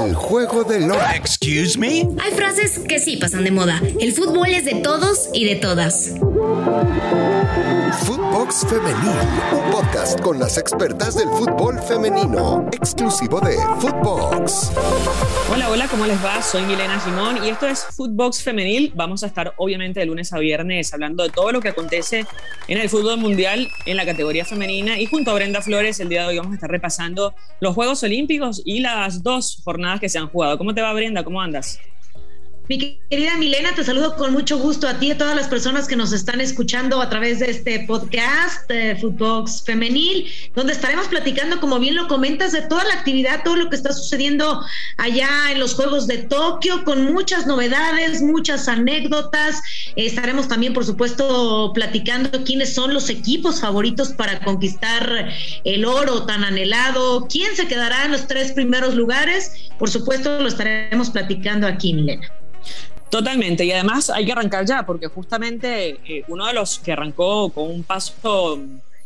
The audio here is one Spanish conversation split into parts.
El juego del lo... Excuse me. Hay frases que sí pasan de moda. El fútbol es de todos y de todas. Footbox Femenil, un podcast con las expertas del fútbol femenino, exclusivo de Footbox. Hola, hola, ¿cómo les va? Soy Milena Simón y esto es Footbox Femenil. Vamos a estar obviamente de lunes a viernes hablando de todo lo que acontece en el fútbol mundial en la categoría femenina y junto a Brenda Flores el día de hoy vamos a estar repasando los Juegos Olímpicos y las dos jornadas que se han jugado. ¿Cómo te va Brenda? ¿Cómo andas? Mi querida Milena, te saludo con mucho gusto a ti y a todas las personas que nos están escuchando a través de este podcast de Footbox Femenil, donde estaremos platicando, como bien lo comentas, de toda la actividad, todo lo que está sucediendo allá en los Juegos de Tokio, con muchas novedades, muchas anécdotas. estaremos también, por supuesto, platicando quiénes son los equipos favoritos para conquistar el oro tan anhelado, quién se quedará en los tres primeros lugares. Por supuesto, lo estaremos platicando aquí, Milena. Totalmente, y además hay que arrancar ya, porque justamente eh, uno de los que arrancó con un paso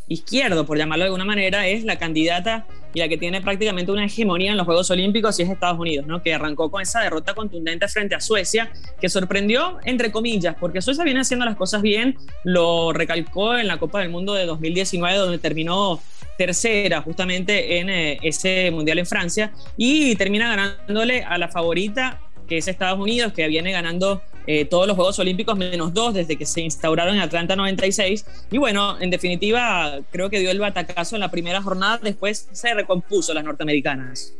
izquierdo, por llamarlo de alguna manera, es la candidata y la que tiene prácticamente una hegemonía en los Juegos Olímpicos y es Estados Unidos, ¿no? que arrancó con esa derrota contundente frente a Suecia, que sorprendió entre comillas, porque Suecia viene haciendo las cosas bien, lo recalcó en la Copa del Mundo de 2019, donde terminó tercera justamente en eh, ese Mundial en Francia y termina ganándole a la favorita que es Estados Unidos, que viene ganando eh, todos los Juegos Olímpicos menos dos desde que se instauraron en Atlanta 96. Y bueno, en definitiva, creo que dio el batacazo en la primera jornada, después se recompuso las norteamericanas.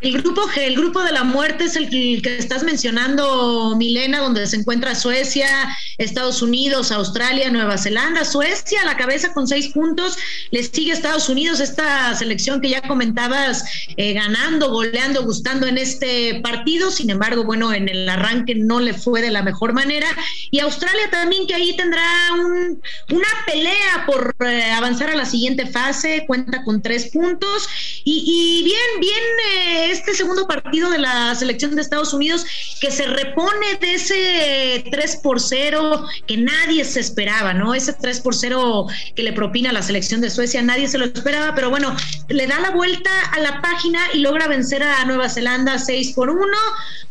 El grupo G, el grupo de la muerte es el que, estás mencionando, Milena, donde se encuentra Suecia, Estados Unidos, Australia, Nueva Zelanda. Suecia a la cabeza con seis puntos, le sigue Estados Unidos, esta selección que ya comentabas, eh, ganando, goleando, gustando en este partido. Sin embargo, bueno, en el arranque no le fue de la mejor manera. Y Australia también, que ahí tendrá una pelea por eh, avanzar a la siguiente fase, cuenta con tres puntos. Y, bien, bien. Eh, este segundo partido de la selección de Estados Unidos que se repone de ese 3 por 0 que nadie se esperaba, ¿no? Ese 3 por 0 que le propina la selección de Suecia, nadie se lo esperaba, pero bueno, le da la vuelta a la página y logra vencer a Nueva Zelanda 6 por 1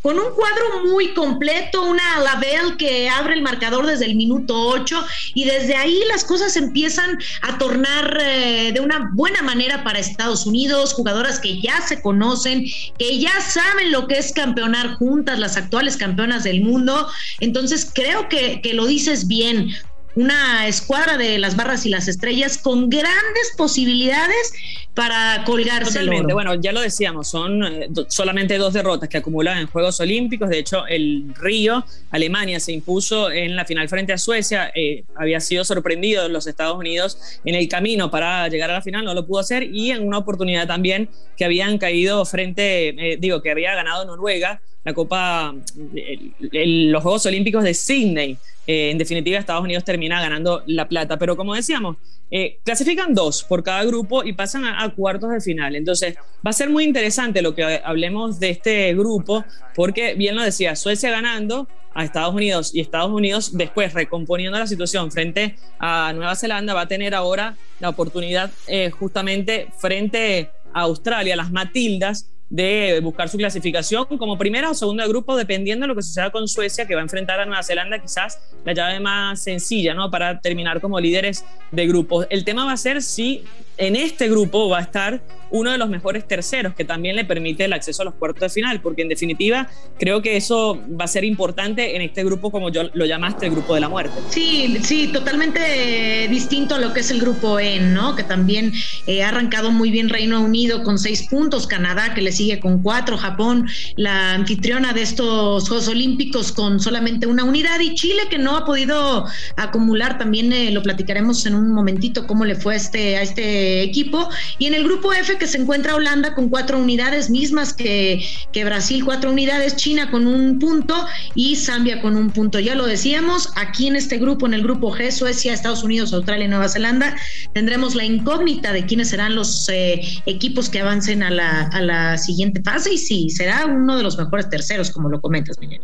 con un cuadro muy completo, una Lavelle que abre el marcador desde el minuto 8 y desde ahí las cosas empiezan a tornar eh, de una buena manera para Estados Unidos, jugadoras que ya se conocen, que ya saben lo que es campeonar juntas, las actuales campeonas del mundo. Entonces creo que, que lo dices bien una escuadra de las barras y las estrellas con grandes posibilidades para colgarse Totalmente. Bueno, ya lo decíamos, son eh, solamente dos derrotas que acumulan en Juegos Olímpicos. De hecho, el Río, Alemania, se impuso en la final frente a Suecia. Eh, había sido sorprendido en los Estados Unidos en el camino para llegar a la final, no lo pudo hacer. Y en una oportunidad también que habían caído frente, eh, digo, que había ganado Noruega la Copa, los Juegos Olímpicos de Sydney. Eh, en definitiva, Estados Unidos termina ganando la plata. Pero como decíamos, eh, clasifican dos por cada grupo y pasan a, cuartos de final. Entonces, va a ser muy interesante lo que hablemos de este grupo, porque bien lo decía, Suecia ganando a Estados Unidos y Estados Unidos después recomponiendo la situación frente a Nueva Zelanda va a tener ahora la oportunidad eh, justamente frente a Australia, las Matildas, de buscar su clasificación como primera o segunda de grupo, dependiendo de lo que suceda con Suecia, que va a enfrentar a Nueva Zelanda, quizás la llave más sencilla, ¿no? Para terminar como líderes de grupo. El tema va a ser si en este grupo va a estar uno de los mejores terceros, que también le permite el acceso a los cuartos de final, porque en definitiva creo que eso va a ser importante en este grupo, como yo lo llamaste, el grupo de la muerte. Sí, sí, totalmente distinto a lo que es el grupo E, ¿no? Que también eh, ha arrancado muy bien Reino Unido con seis puntos, Canadá que le sigue con cuatro, Japón, la anfitriona de estos Juegos Olímpicos con solamente una unidad y Chile que no ha podido acumular, también eh, lo platicaremos en un momentito cómo le fue este, a este equipo. Y en el grupo F que se encuentra Holanda con cuatro unidades mismas que, que Brasil, cuatro unidades, China con un punto y Zambia con un punto. Ya lo decíamos, aquí en este grupo, en el grupo G, Suecia, Estados Unidos, Australia y Nueva Zelanda, tendremos la incógnita de quiénes serán los eh, equipos que avancen a la, a la siguiente fase y sí, será uno de los mejores terceros, como lo comentas, Miguel.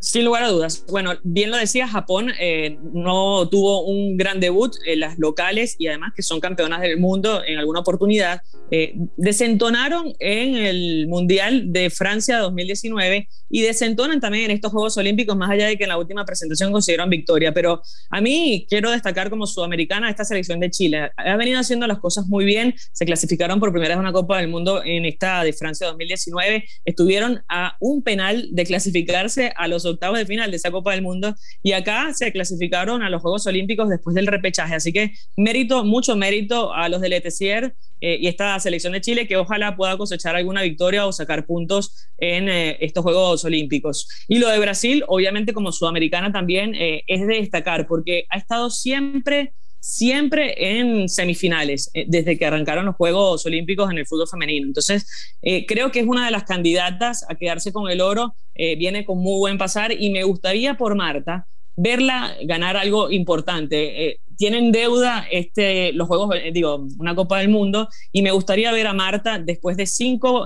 Sin lugar a dudas. Bueno, bien lo decía, Japón eh, no tuvo un gran debut en las locales y además que son campeonas del mundo en alguna oportunidad. Eh, desentonaron en el Mundial de Francia 2019 y desentonan también en estos Juegos Olímpicos, más allá de que en la última presentación consiguieron victoria. Pero a mí quiero destacar como sudamericana esta selección de Chile. Ha venido haciendo las cosas muy bien. Se clasificaron por primera vez a una Copa del Mundo en esta de Francia 2019. Estuvieron a un penal de clasificarse a los octavos de final de esa Copa del Mundo y acá se clasificaron a los Juegos Olímpicos después del repechaje. Así que mérito, mucho mérito a los del ETCR eh, y esta selección de Chile que ojalá pueda cosechar alguna victoria o sacar puntos en eh, estos Juegos Olímpicos. Y lo de Brasil, obviamente como sudamericana también eh, es de destacar porque ha estado siempre siempre en semifinales, eh, desde que arrancaron los Juegos Olímpicos en el fútbol femenino. Entonces, eh, creo que es una de las candidatas a quedarse con el oro, eh, viene con muy buen pasar y me gustaría por Marta verla ganar algo importante. tienen deuda este, los Juegos, digo, una Copa del Mundo, y me gustaría ver a Marta, después de cinco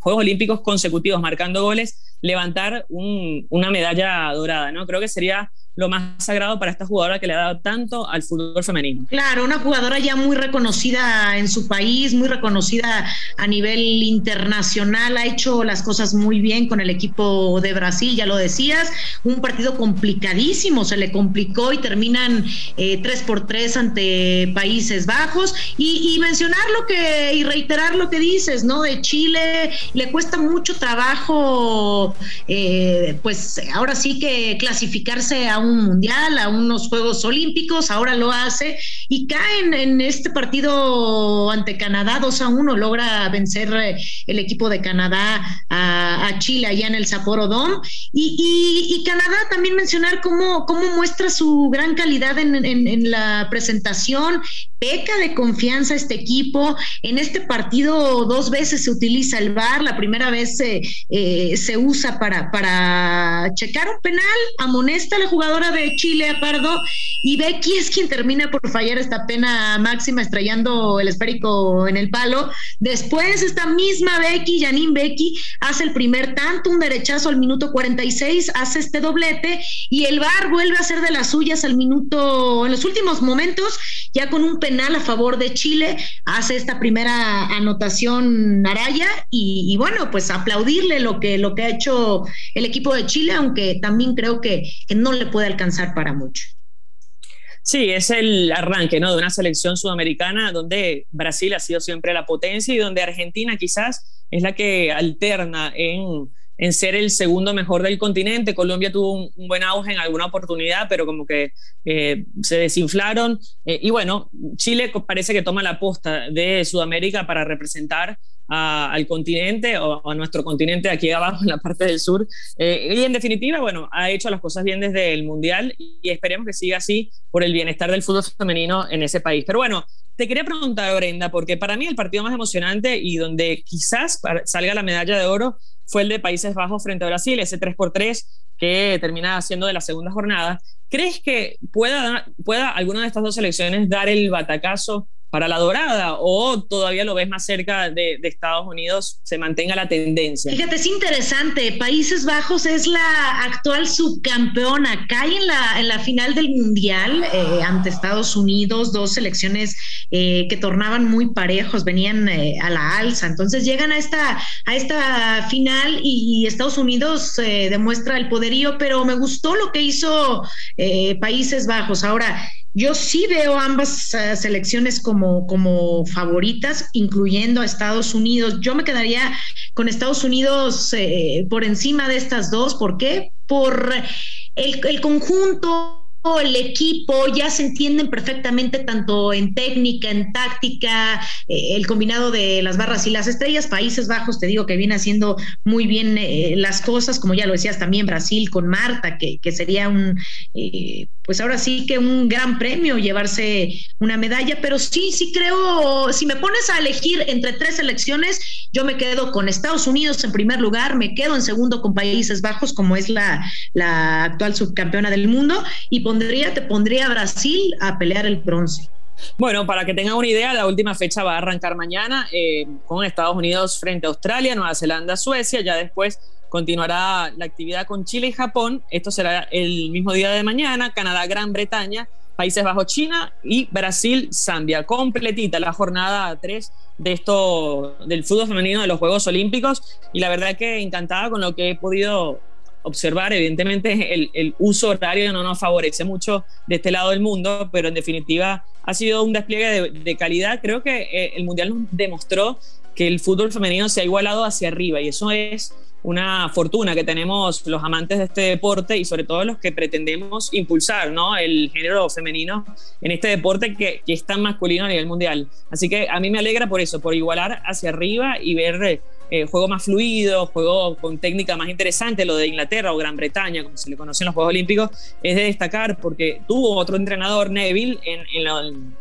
Juegos Olímpicos consecutivos marcando goles, levantar una medalla dorada, ¿no? Creo que sería lo más sagrado para esta jugadora que le ha dado tanto al fútbol femenino. Claro, una jugadora ya muy reconocida en su país, muy reconocida a nivel internacional, ha hecho las cosas muy bien con el equipo de Brasil, ya lo decías, un partido complicadísimo, se le complicó y terminan eh, 3 por 3 ante Países Bajos y, mencionar lo que y reiterar lo que dices, ¿no? De Chile le cuesta mucho trabajo, eh, pues ahora sí que clasificarse a mundial, a unos Juegos Olímpicos, ahora lo hace y caen en este partido ante Canadá 2 a 1, logra vencer eh, el equipo de Canadá a, Chile allá en el Sapporo. Y, Canadá también mencionar cómo, cómo muestra su gran calidad en, en la presentación, peca de confianza este equipo. En este partido dos veces se utiliza el VAR, la primera vez se, eh, se usa para, para checar un penal, amonesta a la jugadora de Chile a Pardo y Becky es quien termina por fallar esta pena máxima estrellando el esférico en el palo. Después esta misma Becky, Janine Becky, hace el primer tanto, un derechazo al minuto 46, hace este doblete y el VAR vuelve a hacer de las suyas al minuto, en los últimos momentos, ya con un penal a favor de Chile, hace esta primera anotación Araya y, bueno, pues aplaudirle lo que, lo que ha hecho el equipo de Chile, aunque también creo que, que no le puede alcanzar para mucho. Sí, es el arranque ¿no? de una selección sudamericana donde Brasil ha sido siempre la potencia y donde Argentina quizás es la que alterna en en ser el segundo mejor del continente. Colombia tuvo un, buen auge en alguna oportunidad, pero como que eh, se desinflaron. Eh, y bueno, Chile parece que toma la posta de Sudamérica para representar al continente o a nuestro continente aquí abajo en la parte del sur. Eh, y en definitiva, bueno, ha hecho las cosas bien desde el Mundial y esperemos que siga así por el bienestar del fútbol femenino en ese país. Pero bueno, te quería preguntar, Brenda, porque para mí el partido más emocionante y donde quizás salga la medalla de oro fue el de Países Bajos frente a Brasil, ese 3 por 3 que termina siendo de la segunda jornada. ¿Crees que pueda, pueda alguna de estas dos selecciones dar el batacazo para la dorada o todavía lo ves más cerca de, Estados Unidos, se mantenga la tendencia? Fíjate, es interesante. Países Bajos es la actual subcampeona. Cae en la, en la final del Mundial eh, ante Estados Unidos, dos selecciones eh, que tornaban muy parejos, venían eh, a la alza. Entonces llegan a esta, a esta final y, Estados Unidos demuestra el poderío, pero me gustó lo que hizo Países Bajos. Ahora, yo sí veo ambas eh, selecciones como, como favoritas, incluyendo a Estados Unidos. Yo me quedaría con Estados Unidos eh, por encima de estas dos. ¿Por qué? Por el, el conjunto el equipo ya se entienden perfectamente tanto en técnica, en táctica, eh, el combinado de las barras y las estrellas. Países Bajos, te digo que viene haciendo muy bien eh, las cosas, como ya lo decías también Brasil con Marta, que, sería un, eh, pues ahora sí que un gran premio llevarse una medalla, pero sí, sí creo, si me pones a elegir entre tres selecciones, yo me quedo con Estados Unidos en primer lugar, me quedo en segundo con Países Bajos, como es la, la actual subcampeona del mundo, y te pondría Brasil a pelear el bronce. Bueno, para que tengan una idea, la última fecha va a arrancar mañana eh, con Estados Unidos frente a Australia, Nueva Zelanda, Suecia. Ya después continuará la actividad con Chile y Japón. Esto será el mismo día de mañana. Canadá, Gran Bretaña, Países Bajos, China y Brasil, Zambia. Completita la jornada 3 de esto del fútbol femenino de los Juegos Olímpicos. Y la verdad que encantada con lo que he podido observar. Evidentemente, el, el, uso horario no nos favorece mucho de este lado del mundo, pero en definitiva ha sido un despliegue de, de calidad. Creo que eh, el Mundial nos demostró que el fútbol femenino se ha igualado hacia arriba y eso es una fortuna que tenemos los amantes de este deporte y sobre todo los que pretendemos impulsar ¿no? el género femenino en este deporte que, que, es tan masculino a nivel mundial. Así que a mí me alegra por eso, por igualar hacia arriba y ver eh, juego más fluido, juego con técnica más interesante, lo de Inglaterra o Gran Bretaña, como se le conoce en los Juegos Olímpicos, es de destacar porque tuvo otro entrenador, Neville, en,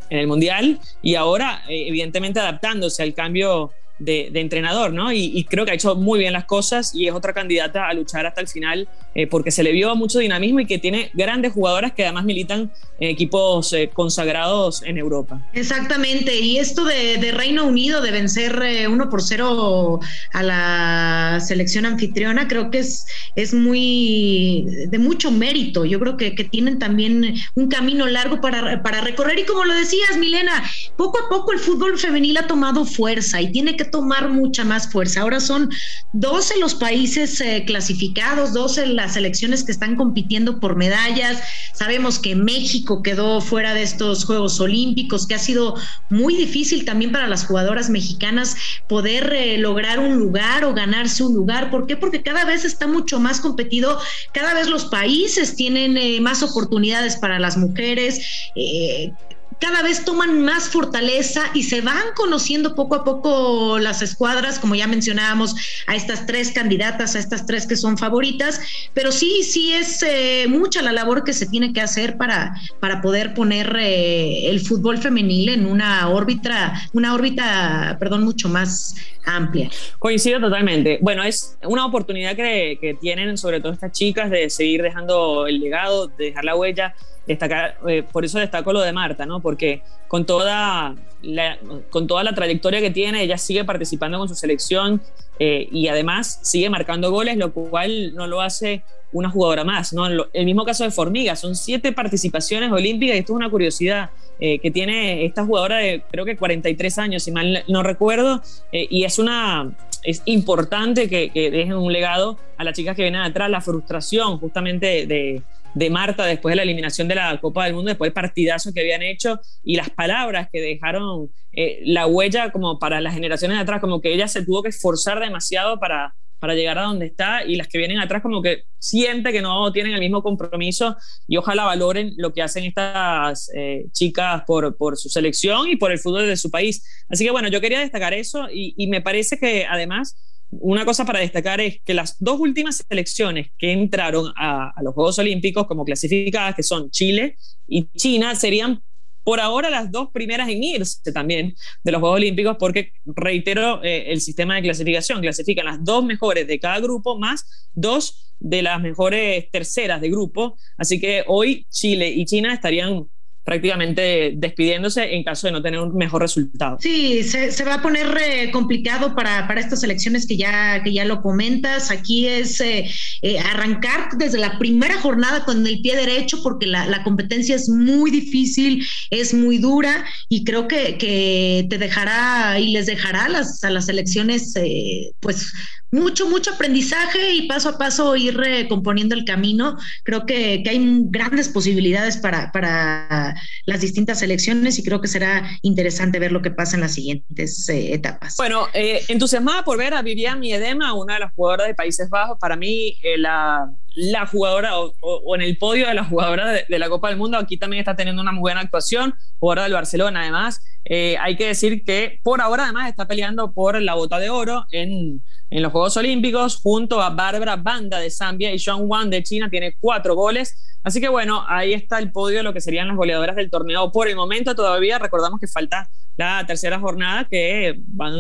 el Mundial y ahora, eh, evidentemente, adaptándose al cambio de, de entrenador, ¿no? Y, y, creo que ha hecho muy bien las cosas y es otra candidata a luchar hasta el final eh, porque se le vio mucho dinamismo y que tiene grandes jugadoras que además militan en equipos eh, consagrados en Europa. Exactamente, y esto de, de Reino Unido, de vencer eh, por cero a la selección anfitriona, creo que es, es muy de mucho mérito. Yo creo que, que tienen también un camino largo para, para recorrer y como lo decías, Milena, poco a poco el fútbol femenil ha tomado fuerza y tiene que tomar mucha más fuerza. Ahora son 12 los países eh, clasificados, 12 las selecciones que están compitiendo por medallas. Sabemos que México quedó fuera de estos Juegos Olímpicos, que ha sido muy difícil también para las jugadoras mexicanas poder eh, lograr un lugar o ganarse un lugar. ¿Por qué? Porque cada vez está mucho más competido, cada vez los países tienen eh, más oportunidades para las mujeres. Cada vez toman más fortaleza y se van conociendo poco a poco las escuadras, como ya mencionábamos, a estas tres candidatas, a estas tres que son favoritas, pero sí, sí es eh, mucha la labor que se tiene que hacer para, para poder poner eh, el fútbol femenil en una órbita, una órbita, perdón, mucho más amplia. Coincido totalmente. Bueno, es una oportunidad que, que tienen sobre todo estas chicas de seguir dejando el legado, de dejar la huella destacar, eh, por eso destaco lo de Marta, ¿no? Porque con toda, la, con toda la trayectoria que tiene, ella sigue participando con su selección eh, y además sigue marcando goles, lo cual no lo hace una jugadora más, ¿no? El mismo caso de Formiga, son siete participaciones olímpicas y esto es una curiosidad eh, que tiene esta jugadora de creo que 43 años, si mal no recuerdo, eh, y es una es importante que, dejen un legado a las chicas que vienen atrás, la frustración justamente de Marta después de la eliminación de la Copa del Mundo, después del partidazo que habían hecho y las palabras que dejaron eh, la huella como para las generaciones de atrás, como que ella se tuvo que esforzar demasiado para, para llegar a donde está y las que vienen atrás como que siente que no tienen el mismo compromiso y ojalá valoren lo que hacen estas eh, chicas por, por, su selección y por el fútbol de su país. Así que bueno, yo quería destacar eso y me parece que además una cosa para destacar es que las dos últimas selecciones que entraron a, los Juegos Olímpicos como clasificadas, que son Chile y China, serían por ahora las dos primeras en irse también de los Juegos Olímpicos, porque reitero eh, el sistema de clasificación, clasifican las dos mejores de cada grupo más dos de las mejores terceras de grupo, así que hoy Chile y China estarían prácticamente despidiéndose en caso de no tener un mejor resultado. Sí, se, se va a poner eh, complicado para, para, estas elecciones que ya, que ya lo comentas. Aquí es eh, eh, arrancar desde la primera jornada con el pie derecho porque la, la, competencia es muy difícil, es muy dura y creo que, que te dejará y les dejará las, a las elecciones pues mucho, mucho aprendizaje y paso a paso ir recomponiendo el camino. Creo que, que hay grandes posibilidades para, para, las distintas elecciones y creo que será interesante ver lo que pasa en las siguientes eh, etapas. Bueno, eh, entusiasmada por ver a Vivian Miedema, una de las jugadoras de Países Bajos. Para mí, eh, la, la, jugadora o, en el podio de la jugadora de, de, la Copa del Mundo, aquí también está teniendo una muy buena actuación, jugadora del Barcelona además. Eh, hay que decir que por ahora además está peleando por la bota de oro en, en los Juegos Olímpicos junto a Bárbara Banda de Zambia y Sean Wang de China, tiene cuatro goles. Así que bueno, ahí está el podio de lo que serían las goleadoras del torneo. Por el momento todavía recordamos que falta la tercera jornada que van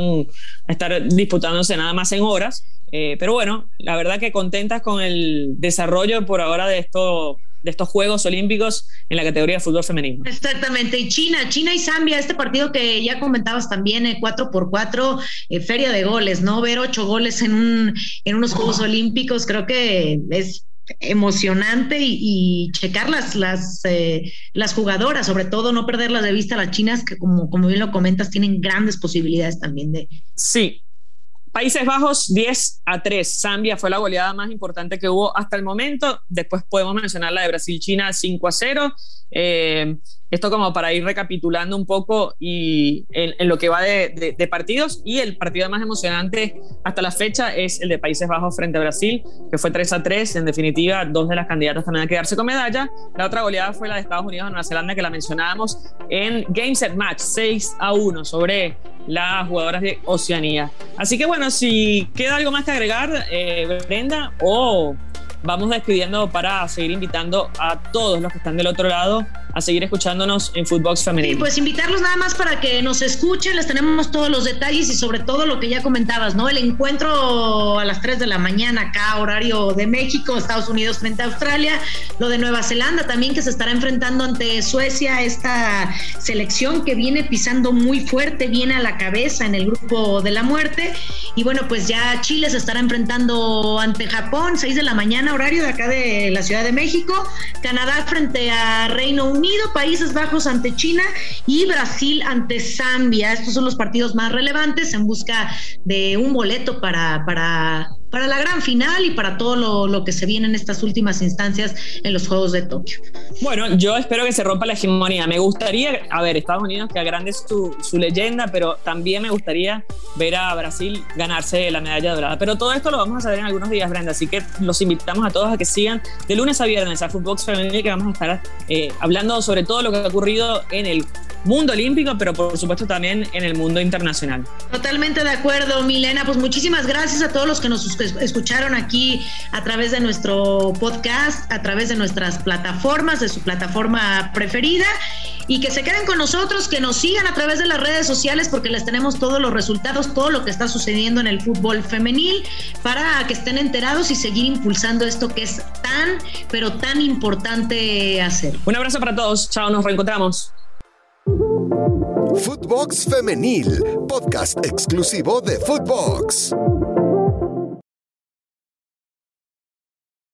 a estar disputándose nada más en horas. Eh, pero bueno, la verdad que contentas con el desarrollo por ahora de, esto, de estos Juegos Olímpicos en la categoría de fútbol femenino. Exactamente, y China, China y Zambia, este partido que ya comentabas también, 4 eh, por 4 eh, feria de goles, ¿no? Ver ocho goles en, un, en unos Juegos Olímpicos, creo que es emocionante y, checar las, las, eh, las jugadoras, sobre todo no perderlas de vista las chinas, que como, como bien lo comentas, tienen grandes posibilidades también de... Sí. Países Bajos 10 a 3. Zambia fue la goleada más importante que hubo hasta el momento. Después podemos mencionar la de Brasil-China 5 a 0. Eh, esto como para ir recapitulando un poco y en, lo que va de, partidos y el partido más emocionante hasta la fecha es el de Países Bajos frente a Brasil, que fue 3 a 3, en definitiva dos de las candidatas también a quedarse con medalla. La otra goleada fue la de Estados Unidos a Nueva Zelanda que la mencionábamos en Game Set Match 6 a 1 sobre las jugadoras de Oceanía. Así que bueno, si queda algo más que agregar, eh, Brenda, o vamos despidiendo para seguir invitando a todos los que están del otro lado a seguir escuchándonos en Footbox Femenino. Sí, pues invitarlos nada más para que nos escuchen, les tenemos todos los detalles y sobre todo lo que ya comentabas, ¿no? El encuentro a las 3 de la mañana acá, horario de México, Estados Unidos frente a Australia, lo de Nueva Zelanda también que se estará enfrentando ante Suecia, esta selección que viene pisando muy fuerte, viene a la cabeza en el grupo de la muerte y bueno, pues ya Chile se estará enfrentando ante Japón, 6 de la mañana, horario de acá de la Ciudad de México, Canadá frente a Reino Unido, Países Bajos ante China y Brasil ante Zambia. Estos son los partidos más relevantes en busca de un boleto para, para para la gran final y para todo lo, que se viene en estas últimas instancias en los Juegos de Tokio. Bueno, yo espero que se rompa la hegemonía. Me gustaría, a ver, Estados Unidos que agrande su, su leyenda, pero también me gustaría ver a Brasil ganarse la medalla dorada. Pero todo esto lo vamos a saber en algunos días, Brenda, así que los invitamos a todos a que sigan de lunes a viernes a Footbox Femenil, que vamos a estar eh, hablando sobre todo lo que ha ocurrido en el mundo olímpico, pero por supuesto también en el mundo internacional. Totalmente de acuerdo, Milena. Pues muchísimas gracias a todos los que nos escucharon aquí a través de nuestro podcast, a través de nuestras plataformas, de su plataforma preferida, y que se queden con nosotros, que nos sigan a través de las redes sociales porque les tenemos todos los resultados, todo lo que está sucediendo en el fútbol femenil, para que estén enterados y seguir impulsando esto que es tan, pero tan importante hacer. Un abrazo para todos, chao, nos reencontramos. Footbox Femenil, podcast exclusivo de Footbox.